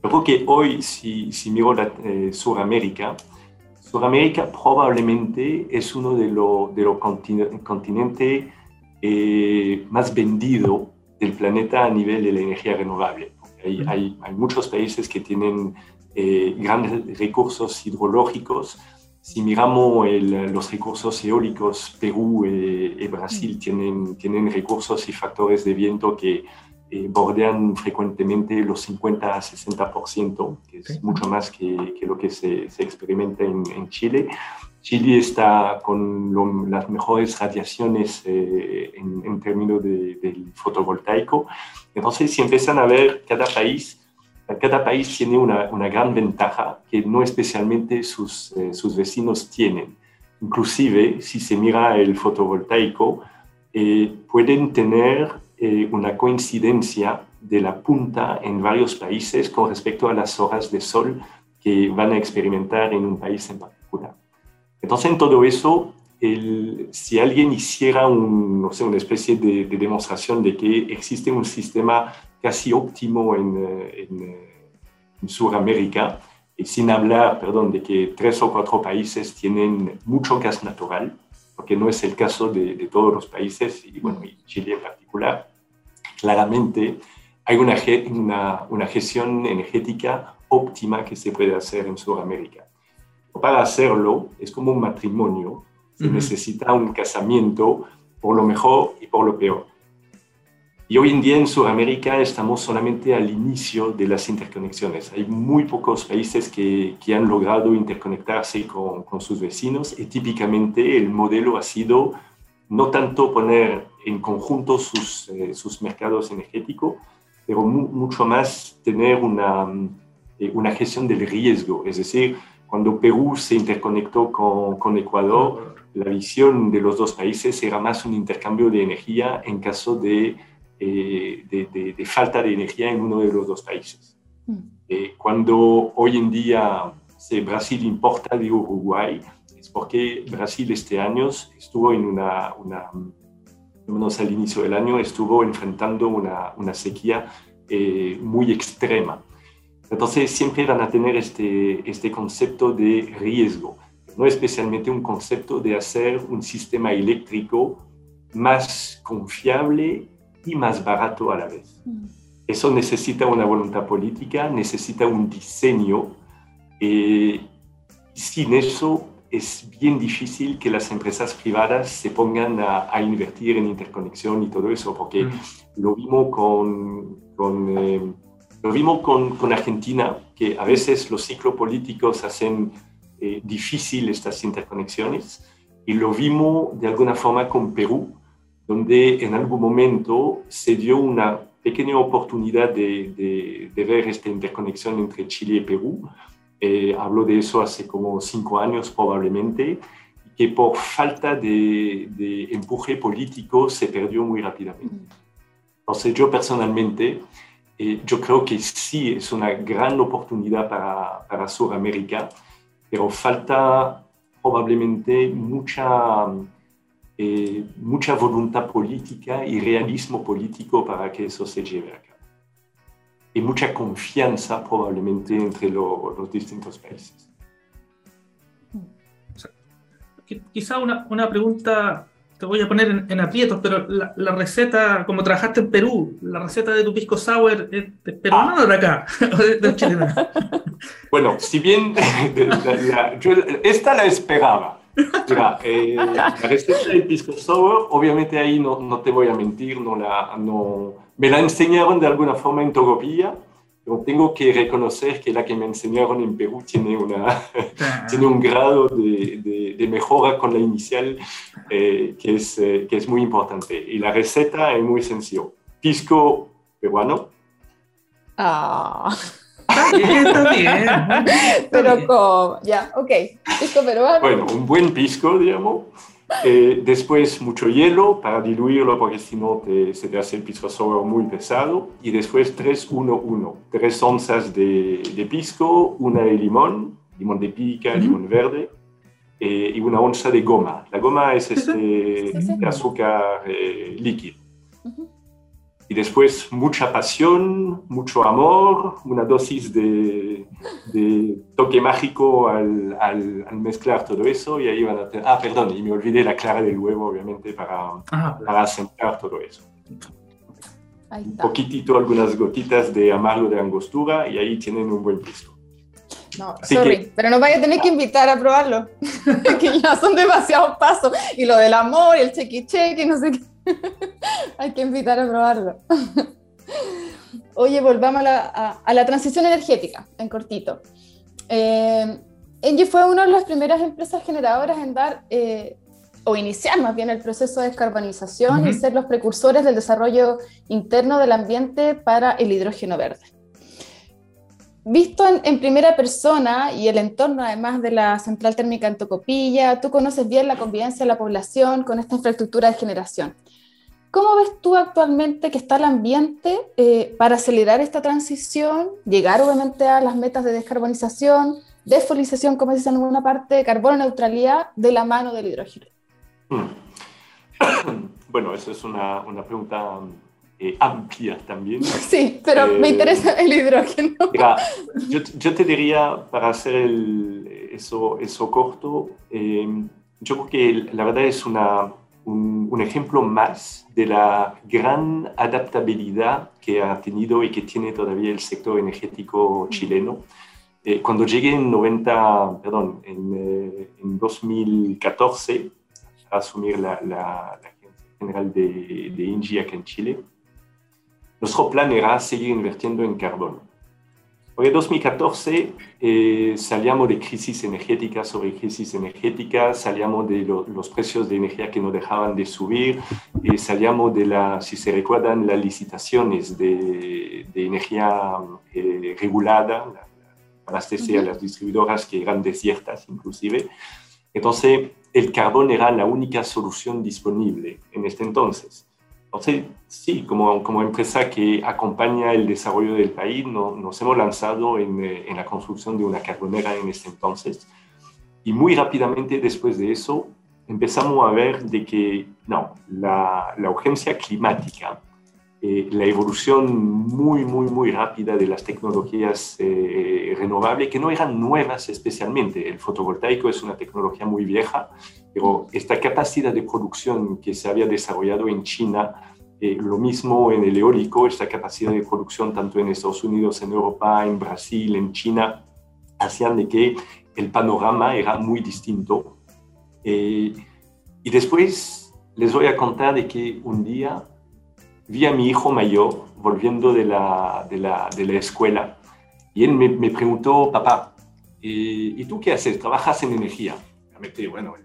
Yo creo que hoy, si, si miro la, eh, Sudamérica, Sudamérica probablemente es uno de los de lo continentes eh, más vendido del planeta a nivel de la energía renovable. Hay, hay, hay muchos países que tienen eh, grandes recursos hidrológicos. Si miramos el, los recursos eólicos, Perú eh, y Brasil tienen, tienen recursos y factores de viento que eh, bordean frecuentemente los 50 a 60%, que es mucho más que, que lo que se, se experimenta en, en, Chile. Chile está con lo, las mejores radiaciones eh, en, en, términos de, del fotovoltaico. Entonces, si empiezan a ver cada país, cada país tiene una, una gran ventaja que no especialmente sus, eh, sus vecinos tienen. Inclusive, si se mira el fotovoltaico, eh, pueden tener eh, una coincidencia de la punta en varios países con respecto a las horas de sol que van a experimentar en un país en particular. Entonces, en todo eso, el, si alguien hiciera una especie de, demostración de que existe un sistema casi óptimo en, eh, en, Sudamérica, y sin hablar, perdón, de que tres o cuatro países tienen mucho gas natural, porque no es el caso de, de todos los países, y bueno, y Chile en particular, claramente hay una, una, una, gestión energética óptima que se puede hacer en Sudamérica. Para hacerlo, es como un matrimonio, se necesita un casamiento por lo mejor y por lo peor. Y hoy en día en Sudamérica estamos solamente al inicio de las interconexiones. Hay muy pocos países que, que han logrado interconectarse con, con, sus vecinos y típicamente el modelo ha sido no tanto poner en conjunto sus, eh, sus mercados energéticos, pero mucho más tener una, eh, una gestión del riesgo. Es decir, cuando Perú se interconectó con, con Ecuador, la visión de los dos países era más un intercambio de energía en caso de eh, de, falta de energía en uno de los dos países. Mm. Eh, cuando hoy en día se Brasil importa de Uruguay, es porque Brasil este año estuvo en una, una menos al inicio del año, estuvo enfrentando una, una sequía eh, muy extrema. Entonces siempre van a tener este, este concepto de riesgo, no especialmente un concepto de hacer un sistema eléctrico más confiable y más barato a la vez. Mm. Eso necesita una voluntad política, necesita un diseño. Eh, sin eso es bien difícil que las empresas privadas se pongan a, invertir en interconexión y todo eso, porque mm. lo vimos con, con eh, lo vimos con, con, Argentina, que a veces los ciclos políticos hacen eh, difícil estas interconexiones, y lo vimos de alguna forma con Perú, donde en algún momento se dio una pequeña oportunidad de, de, ver esta interconexión entre Chile y Perú. Eh, hablo de eso hace como cinco años probablemente, que por falta de, de, empuje político se perdió muy rápidamente. Entonces yo personalmente, eh, yo creo que sí es una gran oportunidad para, para Sudamérica, pero falta probablemente mucha eh, mucha voluntad política y realismo político para que eso se lleve a cabo. Y mucha confianza probablemente entre los distintos países. Quizá una, una, pregunta, te voy a poner en, aprietos, pero la, receta, como trabajaste en Perú, la receta de tu pisco sour es de peruana o de acá, Bueno, si bien yo esta la esperaba, Mira, eh, la receta del pisco sour, obviamente ahí no, no, te voy a mentir, no la, no, me la enseñaron de alguna forma en Togopilla, pero tengo que reconocer que la que me enseñaron en Perú tiene, una, tiene un grado de, de, mejora con la inicial eh, que, es, eh, que es muy importante. Y la receta es muy sencilla. Pisco peruano. Ah. Está bien, Pero como, ya, ok. Pisco peruano. Bueno, un buen pisco, digamos. Eh, después mucho hielo para diluirlo porque si no se te hace el pisco sour muy pesado. Y después 3, 1, 1. 3 onzas de, de, pisco, una de limón, limón de pica, limón verde. Eh, y una onza de goma. La goma es este azúcar eh, líquido y después mucha pasión, mucho amor, una dosis de, de toque mágico al, al, mezclar todo eso y ahí van a tener... Ah, perdón, y me olvidé la clara del huevo, obviamente, para, ah, para asentar todo eso. Un poquitito, algunas gotitas de amargo de angostura y ahí tienen un buen pisco. No, sorry, pero nos vaya a tener que invitar a probarlo, que ya son demasiados pasos. Y lo del amor, y el cheque cheque, no sé qué. Hay que invitar a probarlo. Oye, volvamos a la, transición energética, en cortito. Eh, Engie fue una de las primeras empresas generadoras en dar eh, o iniciar más bien el proceso de descarbonización y ser los precursores del desarrollo interno del ambiente para el hidrógeno verde. Visto en, primera persona y el entorno además de la central térmica en Tocopilla, tú conoces bien la convivencia de la población con esta infraestructura de generación. ¿cómo ves tú actualmente que está el ambiente eh, para acelerar esta transición, llegar obviamente a las metas de descarbonización, desfolización, como dicen en alguna parte, carbono neutralidad de la mano del hidrógeno? Hmm. Bueno, eso es una, una pregunta eh, amplia también. Sí, pero me eh, interesa el hidrógeno. yo, yo, te diría, para hacer el, eso, eso corto, eh, yo creo que la verdad es una, un, un, ejemplo más de la gran adaptabilidad que ha tenido y que tiene todavía el sector energético chileno. cuando llegué en 90, perdón, en, en 2014 a asumir la, la, la General de, de INGI acá en Chile, nuestro plan era seguir invirtiendo en carbón. Hoy en 2014 eh, salíamos de crisis energética sobre crisis energética, salíamos de los precios de energía que no dejaban de subir, salíamos de, la, si se recuerdan, las licitaciones de, de energía eh, regulada para abastecer a las distribuidoras que eran desiertas inclusive. Entonces, el carbón era la única solución disponible en este entonces. Entonces, sí, como, como empresa que acompaña el desarrollo del país, nos hemos lanzado en, eh, en, la construcción de una carbonera en este entonces. Y muy rápidamente después de eso, empezamos a ver de que, no, la, la urgencia climática eh, la evolución muy, muy, muy rápida de las tecnologías eh, renovables, que no eran nuevas especialmente. El fotovoltaico es una tecnología muy vieja, pero esta capacidad de producción que se había desarrollado en China, eh, lo mismo en el eólico, esta capacidad de producción tanto en Estados Unidos, en Europa, en Brasil, en China, hacían de que el panorama era muy distinto. y después les voy a contar de que un día vi a mi hijo mayor volviendo de la, de la, de la escuela y él me, me preguntó, papá, ¿y tú qué haces? ¿Trabajas en energía? Realmente, bueno,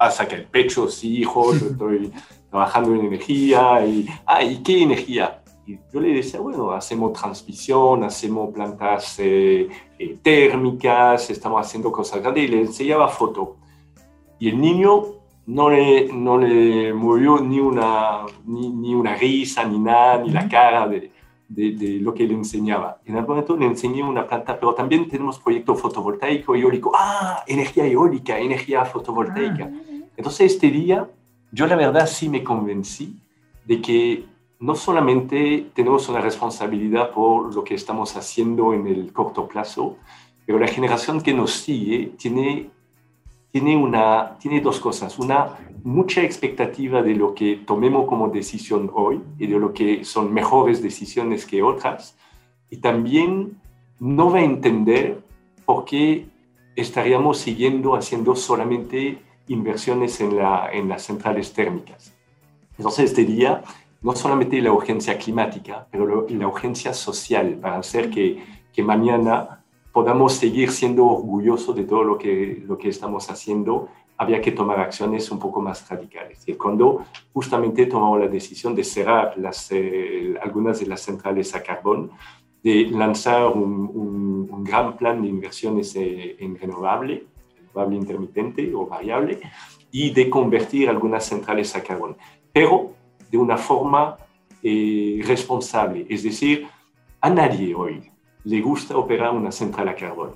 papá saca el pecho, sí, hijo, yo estoy trabajando en energía. Y, ah, ¿y qué energía? Y yo le decía, bueno, hacemos transmisión, hacemos plantas eh, eh, térmicas, estamos haciendo cosas grandes y le enseñaba foto. Y el niño no le, no le movió ni una, ni, una risa, ni nada, ni la cara de, de, lo que le enseñaba. En algún momento le enseñé una planta, pero también tenemos proyecto fotovoltaico, eólico. Ah, energía eólica, energía fotovoltaica. Ah, Entonces este día yo la verdad sí me convencí de que no solamente tenemos una responsabilidad por lo que estamos haciendo en el corto plazo, pero la generación que nos sigue tiene tiene, una, tiene dos cosas. Una, mucha expectativa de lo que tomemos como decisión hoy y de lo que son mejores decisiones que otras. Y también no va a entender por qué estaríamos siguiendo haciendo solamente inversiones en, la, en las centrales térmicas. Entonces, este día, no solamente la urgencia climática, pero la urgencia social para hacer que, que mañana podamos seguir siendo orgullosos de todo lo que, lo que estamos haciendo, había que tomar acciones un poco más radicales. Y cuando justamente tomamos la decisión de cerrar las, eh, algunas de las centrales a carbón, de lanzar un, un, gran plan de inversiones eh, en renovable, renovable intermitente o variable, y de convertir algunas centrales a carbón, pero de una forma eh, responsable. Es decir, a nadie hoy le gusta operar una central a carbón.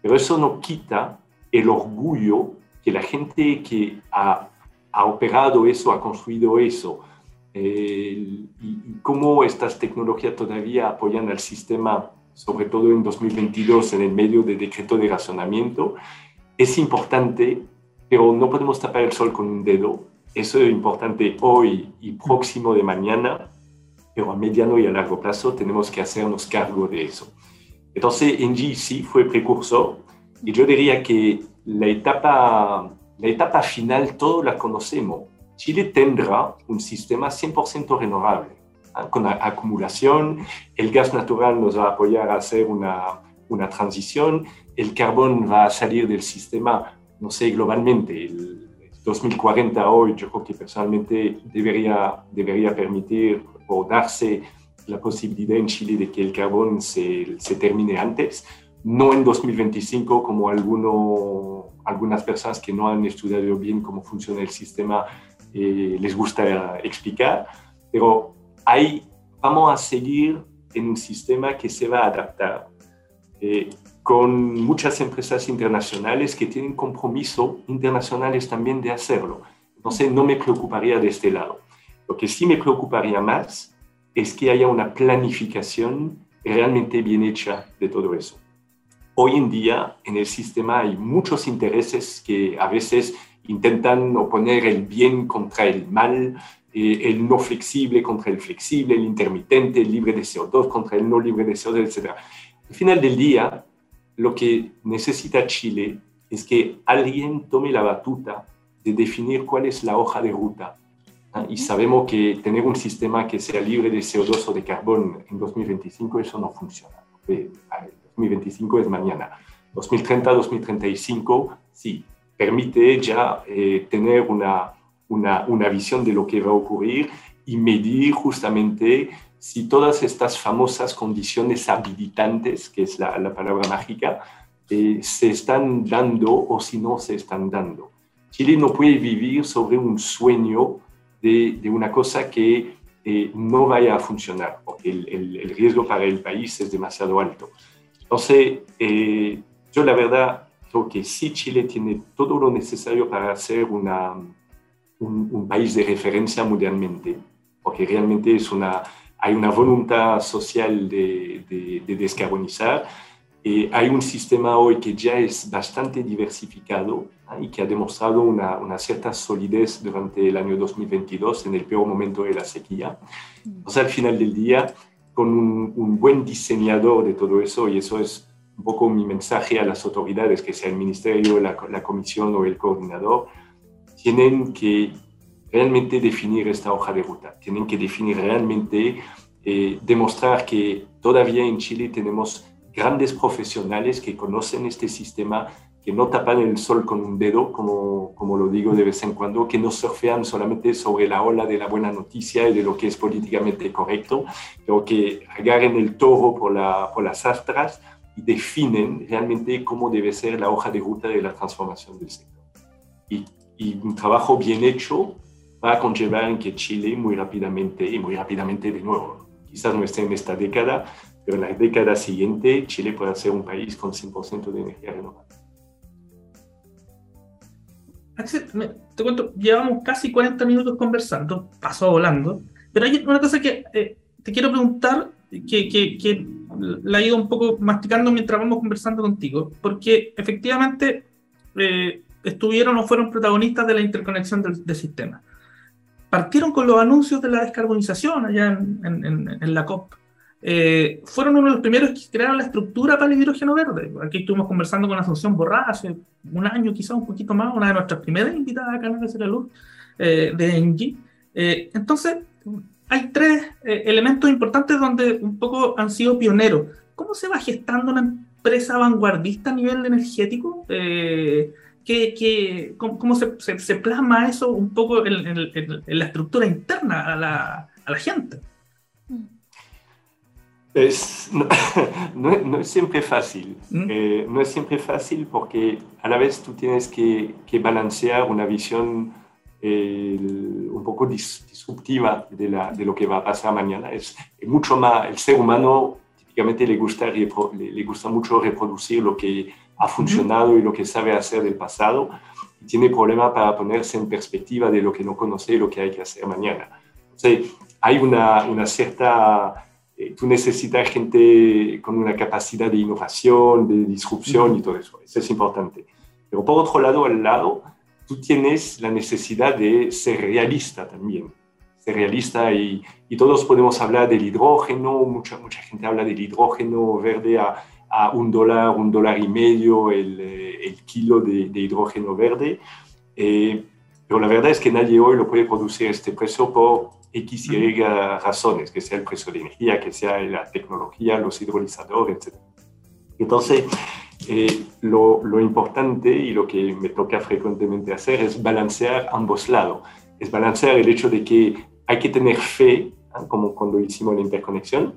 Pero eso no quita el orgullo que la gente que ha, ha operado eso, ha construido eso, eh, y, cómo estas tecnologías todavía apoyan al sistema, sobre todo en 2022, en el medio del decreto de razonamiento, es importante, pero no podemos tapar el sol con un dedo. Eso es importante hoy y próximo de mañana, pero a mediano y a largo plazo tenemos que hacernos cargo de eso. Entonces, Engie sí fue precursor y yo diría que la etapa, la etapa final todos la conocemos. Chile tendrá un sistema 100% renovable, ¿ah? con acumulación, el gas natural nos va a apoyar a hacer una, una transición, el carbón va a salir del sistema, no sé, globalmente, el 2040 hoy yo creo que personalmente debería, debería permitir o darse la posibilidad en Chile de que el carbón se, se termine antes, no en 2025 como alguno, algunas personas que no han estudiado bien cómo funciona el sistema eh, les gusta explicar, pero ahí vamos a seguir en un sistema que se va a adaptar eh, con muchas empresas internacionales que tienen compromiso internacionales también de hacerlo. Entonces no me preocuparía de este lado. Lo que sí me preocuparía más es que haya una planificación realmente bien hecha de todo eso. Hoy en día en el sistema hay muchos intereses que a veces intentan oponer el bien contra el mal, eh, el no flexible contra el flexible, el intermitente, el libre de CO2 contra el no libre de CO2, etc. Al final del día, lo que necesita Chile es que alguien tome la batuta de definir cuál es la hoja de ruta. Y sabemos que tener un sistema que sea libre de CO2 o de carbón en 2025, eso no funciona. 2025 es mañana. 2030, 2035, sí, permite ya eh, tener una, una, una, visión de lo que va a ocurrir y medir justamente si todas estas famosas condiciones habilitantes, que es la, la palabra mágica, eh, se están dando o si no se están dando. Chile no puede vivir sobre un sueño de, de una cosa que eh, no vaya a funcionar, porque el, el, el, riesgo para el país es demasiado alto. Entonces, yo la verdad creo que sí Chile tiene todo lo necesario para ser una, un, un, país de referencia mundialmente, porque realmente es una, hay una voluntad social de, de, de descarbonizar. Eh, hay un sistema hoy que ya es bastante diversificado ¿eh? y que ha demostrado una, una, cierta solidez durante el año 2022 en el peor momento de la sequía. O sea, al final del día, con un, buen diseñador de todo eso, y eso es un poco mi mensaje a las autoridades, que sea el ministerio, la, la comisión o el coordinador, tienen que realmente definir esta hoja de ruta, tienen que definir realmente, eh, demostrar que todavía en Chile tenemos grandes profesionales que conocen este sistema, que no tapan el sol con un dedo, como, como lo digo de vez en cuando, que no surfean solamente sobre la ola de la buena noticia y de lo que es políticamente correcto, pero que agarren el toro por, la, por las astras y definen realmente cómo debe ser la hoja de ruta de la transformación del sector. Y, y, un trabajo bien hecho va a conllevar en que Chile muy rápidamente, y muy rápidamente de nuevo, quizás no esté en esta década, pero en la década siguiente Chile pueda ser un país con 100% de energía renovable. Te cuento, llevamos casi 40 minutos conversando, pasó volando, pero hay una cosa que eh, te quiero preguntar que, la he ido un poco masticando mientras vamos conversando contigo, porque efectivamente eh, estuvieron o fueron protagonistas de la interconexión del, del, sistema. Partieron con los anuncios de la descarbonización allá en, en la COP. Eh, fueron uno de los primeros que crearon la estructura para el hidrógeno verde. Aquí estuvimos conversando con Asunción Borrá hace un año, quizás un poquito más, una de nuestras primeras invitadas a Canal de la Luz eh, de Engie. entonces, hay tres eh, elementos importantes donde un poco han sido pioneros. ¿Cómo se va gestando una empresa vanguardista a nivel energético? Eh, ¿qué, qué, cómo, cómo se, se, se, plasma eso un poco en, en, en la estructura interna a la, a la gente? Es, no, no, no, es siempre fácil. ¿Mm? Eh, no es siempre fácil porque a la vez tú tienes que, que balancear una visión un poco dis, disruptiva de, la, de, lo que va a pasar mañana. Es, es, mucho más, el ser humano típicamente le gusta, le, le gusta mucho reproducir lo que ha funcionado y lo que sabe hacer del pasado y tiene problema para ponerse en perspectiva de lo que no conoce y lo que hay que hacer mañana. Entonces, hay una, una cierta... Eh, tú necesitas gente con una capacidad de innovación, de disrupción y todo eso. Eso es importante. Pero por otro lado, al lado, tú tienes la necesidad de ser realista también, ser realista y, y todos podemos hablar del hidrógeno, mucha, mucha gente habla del hidrógeno verde a, a un dólar, un dólar y medio el, eh, el kilo de, de, hidrógeno verde, eh, pero la verdad es que nadie hoy lo puede producir este precio por X y Y razones, que sea el precio de energía, que sea la tecnología, los hidrolizadores, etc. Entonces, eh, lo, lo, importante y lo que me toca frecuentemente hacer es balancear ambos lados. Es balancear el hecho de que hay que tener fe, ¿eh? como cuando hicimos la interconexión.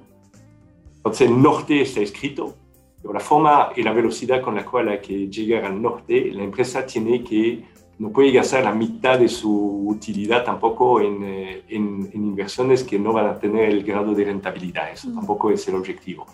Entonces, el norte está escrito, pero la forma y la velocidad con la cual hay que llegar al norte, la empresa tiene que no puede gastar la mitad de su utilidad tampoco en, eh, en, inversiones que no van a tener el grado de rentabilidad. Eso tampoco es el objetivo.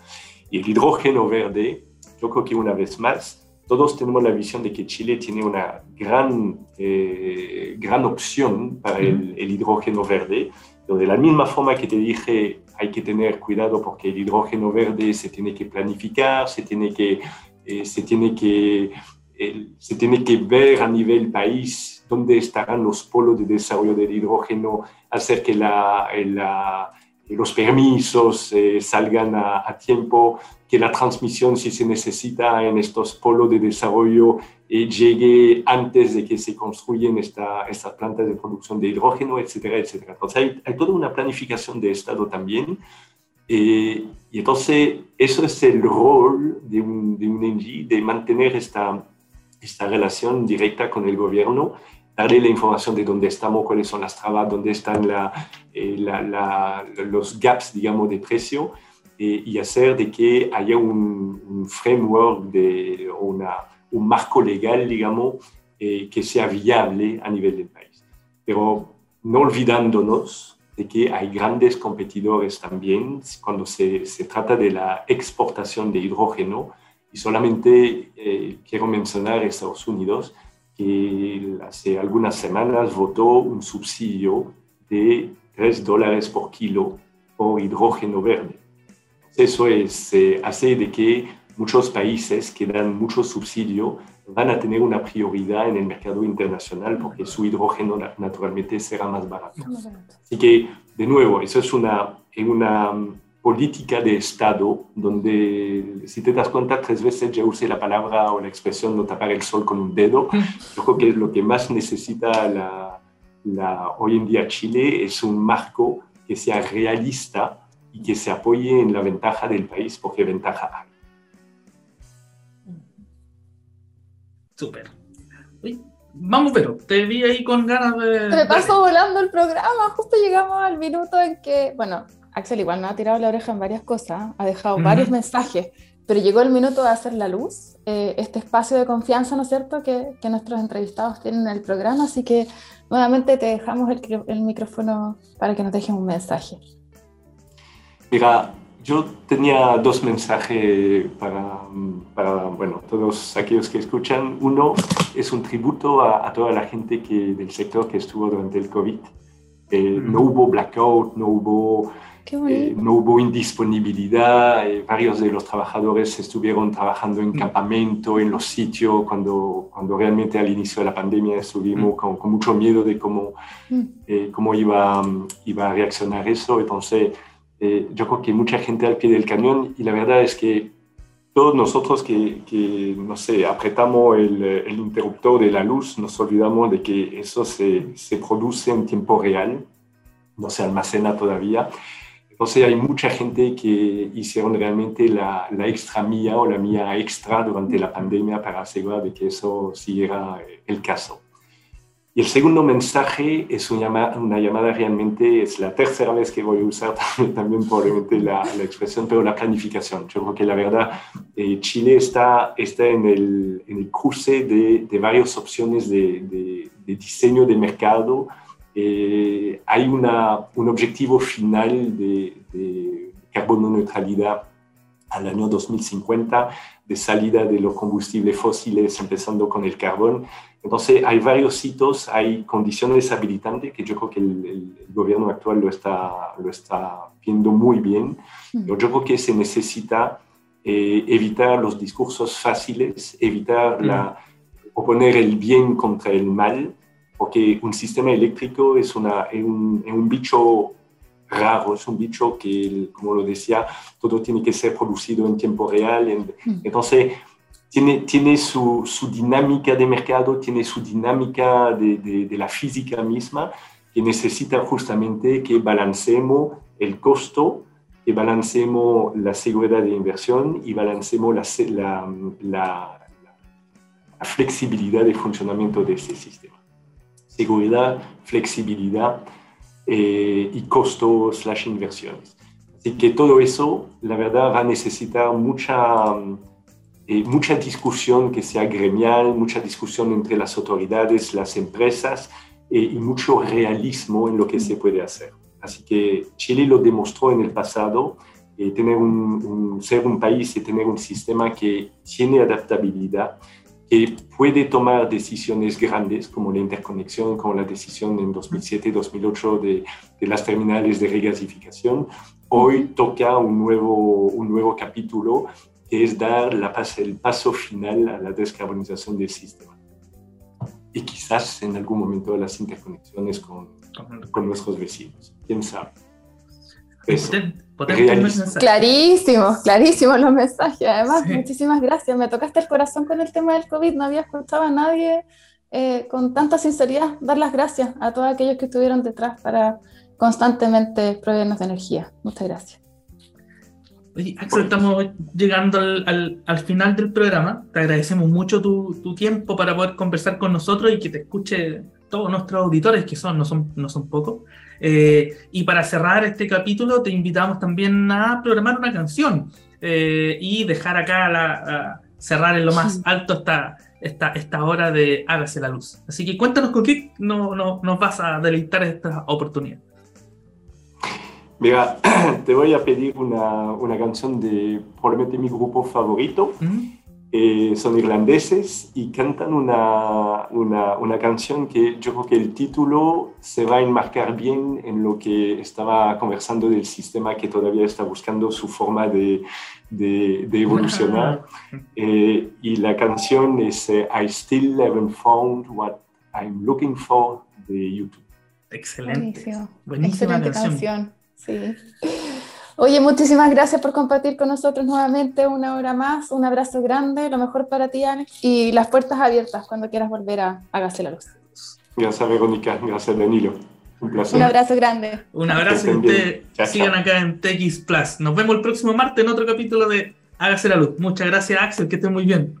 Y el hidrógeno verde, yo creo que una vez más, todos tenemos la visión de que Chile tiene una gran, eh, gran opción para el, el, hidrógeno verde. Pero de la misma forma que te dije, hay que tener cuidado porque el hidrógeno verde se tiene que planificar, se tiene que, eh, se tiene que se tiene que ver a nivel país dónde estarán los polos de desarrollo del hidrógeno, hacer que la, los permisos eh, salgan a, tiempo, que la transmisión, si se necesita en estos polos de desarrollo, eh, llegue antes de que se construyen esta, estas plantas de producción de hidrógeno, etcétera, etcétera. Entonces hay, toda una planificación de Estado también. Eh, y entonces eso es el rol de un, de un NG, de mantener esta, esta relación directa con el gobierno, darle la información de dónde estamos, cuáles son las trabas, dónde están eh, los gaps, digamos, de precio eh, y hacer de que haya un, framework, de, una, un marco legal, digamos, eh, que sea viable a nivel del país. Pero no olvidándonos de que hay grandes competidores también cuando se, se trata de la exportación de hidrógeno, y solamente eh, quiero mencionar a Estados Unidos, que hace algunas semanas votó un subsidio de 3 dólares por kilo por hidrógeno verde. Eso es, eh, hace de que muchos países que dan mucho subsidio van a tener una prioridad en el mercado internacional porque su hidrógeno naturalmente será más barato. Así que, de nuevo, eso es una, una política de Estado, donde, si te das cuenta, tres veces ya usé la palabra o la expresión no tapar el sol con un dedo. Yo creo que lo que más necesita la, la, hoy en día Chile es un marco que sea realista y que se apoye en la ventaja del país, porque ventaja hay. Súper. Vamos, pero te vi ahí con ganas de... Se me pasó volando el programa, justo llegamos al minuto en que, bueno, Axel igual nos ha tirado la oreja en varias cosas, ha dejado varios mensajes, pero llegó el minuto de hacer la luz, eh, este espacio de confianza, ¿no es cierto?, que, que, nuestros entrevistados tienen en el programa, así que nuevamente te dejamos el, el micrófono para que nos dejes un mensaje. Mira, yo tenía dos mensajes para, para, bueno, todos aquellos que escuchan. Uno es un tributo a, a toda la gente que, del sector que estuvo durante el COVID. Eh, no hubo blackout, no hubo eh, no hubo indisponibilidad, eh, varios de los trabajadores estuvieron trabajando en mm. campamento, en los sitios, cuando, cuando realmente al inicio de la pandemia estuvimos mm. con, mucho miedo de cómo, mm. eh, cómo iba, iba a reaccionar eso. Entonces, yo creo que mucha gente al pie del cañón y la verdad es que todos nosotros que, que no sé, apretamos el, el, interruptor de la luz, nos olvidamos de que eso se, se produce en tiempo real, no se almacena todavía entonces hay mucha gente que hicieron realmente la, la, extra mía o la mía extra durante la pandemia para asegurar de que eso siguiera el caso. Y el segundo mensaje es una llamada, una llamada realmente, es la tercera vez que voy a usar también, también probablemente la, la, expresión, pero la planificación. Yo creo que la verdad, eh, Chile está, está en, el, en el cruce de, de varias opciones de, de, de diseño de mercado, eh, hay una, un objetivo final de, de, carbono neutralidad al año 2050, de salida de los combustibles fósiles, empezando con el carbón. Entonces, hay varios hitos, hay condiciones habilitantes que yo creo que el, gobierno actual lo está, lo está viendo muy bien. Mm. Yo creo que se necesita eh, evitar los discursos fáciles, evitar mm. la, oponer el bien contra el mal porque un sistema eléctrico es, una, un, un, bicho raro, es un bicho que, como lo decía, todo tiene que ser producido en tiempo real. Mm. Entonces, tiene, tiene su, su, dinámica de mercado, tiene su dinámica de, de, la física misma, que necesita justamente que balanceemos el costo, que balanceemos la seguridad de inversión y balanceemos la, la, la flexibilidad de funcionamiento de este sistema seguridad, flexibilidad eh, y costos slash inversiones. Así que todo eso, la verdad, va a necesitar mucha, eh, mucha discusión que sea gremial, mucha discusión entre las autoridades, las empresas eh, y mucho realismo en lo que se puede hacer. Así que Chile lo demostró en el pasado, eh, tener un, ser un país y tener un sistema que tiene adaptabilidad, que puede tomar decisiones grandes como la interconexión, como la decisión en 2007-2008 de, de, las terminales de regasificación. Hoy toca un nuevo, un nuevo capítulo que es dar la, el paso final a la descarbonización del sistema. Y quizás en algún momento las interconexiones con, con nuestros vecinos. ¿Quién sabe? Clarísimos, clarísimos los mensajes. Además, muchísimas gracias. Me tocaste el corazón con el tema del COVID. No había escuchado a nadie eh, con tanta sinceridad dar las gracias a todos aquellos que estuvieron detrás para constantemente proveernos de energía. Muchas gracias. Oye, Axel, estamos llegando al, al, final del programa. Te agradecemos mucho tu, tu, tiempo para poder conversar con nosotros y que te escuche todos nuestros auditores, que son, no son, no son pocos. Eh, y para cerrar este capítulo, te invitamos también a programar una canción eh, y dejar acá, la, cerrar en lo más alto esta, esta, esta hora de Hágase la Luz. Así que cuéntanos con qué no, no, nos vas a deleitar esta oportunidad. Mira, te voy a pedir una, una canción de probablemente mi grupo favorito. Eh, son irlandeses y cantan una, una, una, canción que yo creo que el título se va a enmarcar bien en lo que estaba conversando del sistema que todavía está buscando su forma de, de, evolucionar. Eh, y la canción es eh, I Still Haven't Found What I'm Looking For de YouTube. Excelente. Buenísima Excelente canción. Sí. Oye, muchísimas gracias por compartir con nosotros nuevamente una hora más. Un abrazo grande, lo mejor para ti, Alex, y las puertas abiertas cuando quieras volver a Hágase la Luz. Gracias, Verónica. Gracias, Danilo. Un placer. Un abrazo grande. Un abrazo y ustedes sigan acá en TX Plus. Nos vemos el próximo martes en otro capítulo de Hágase la Luz. Muchas gracias, Axel. Que esté muy bien.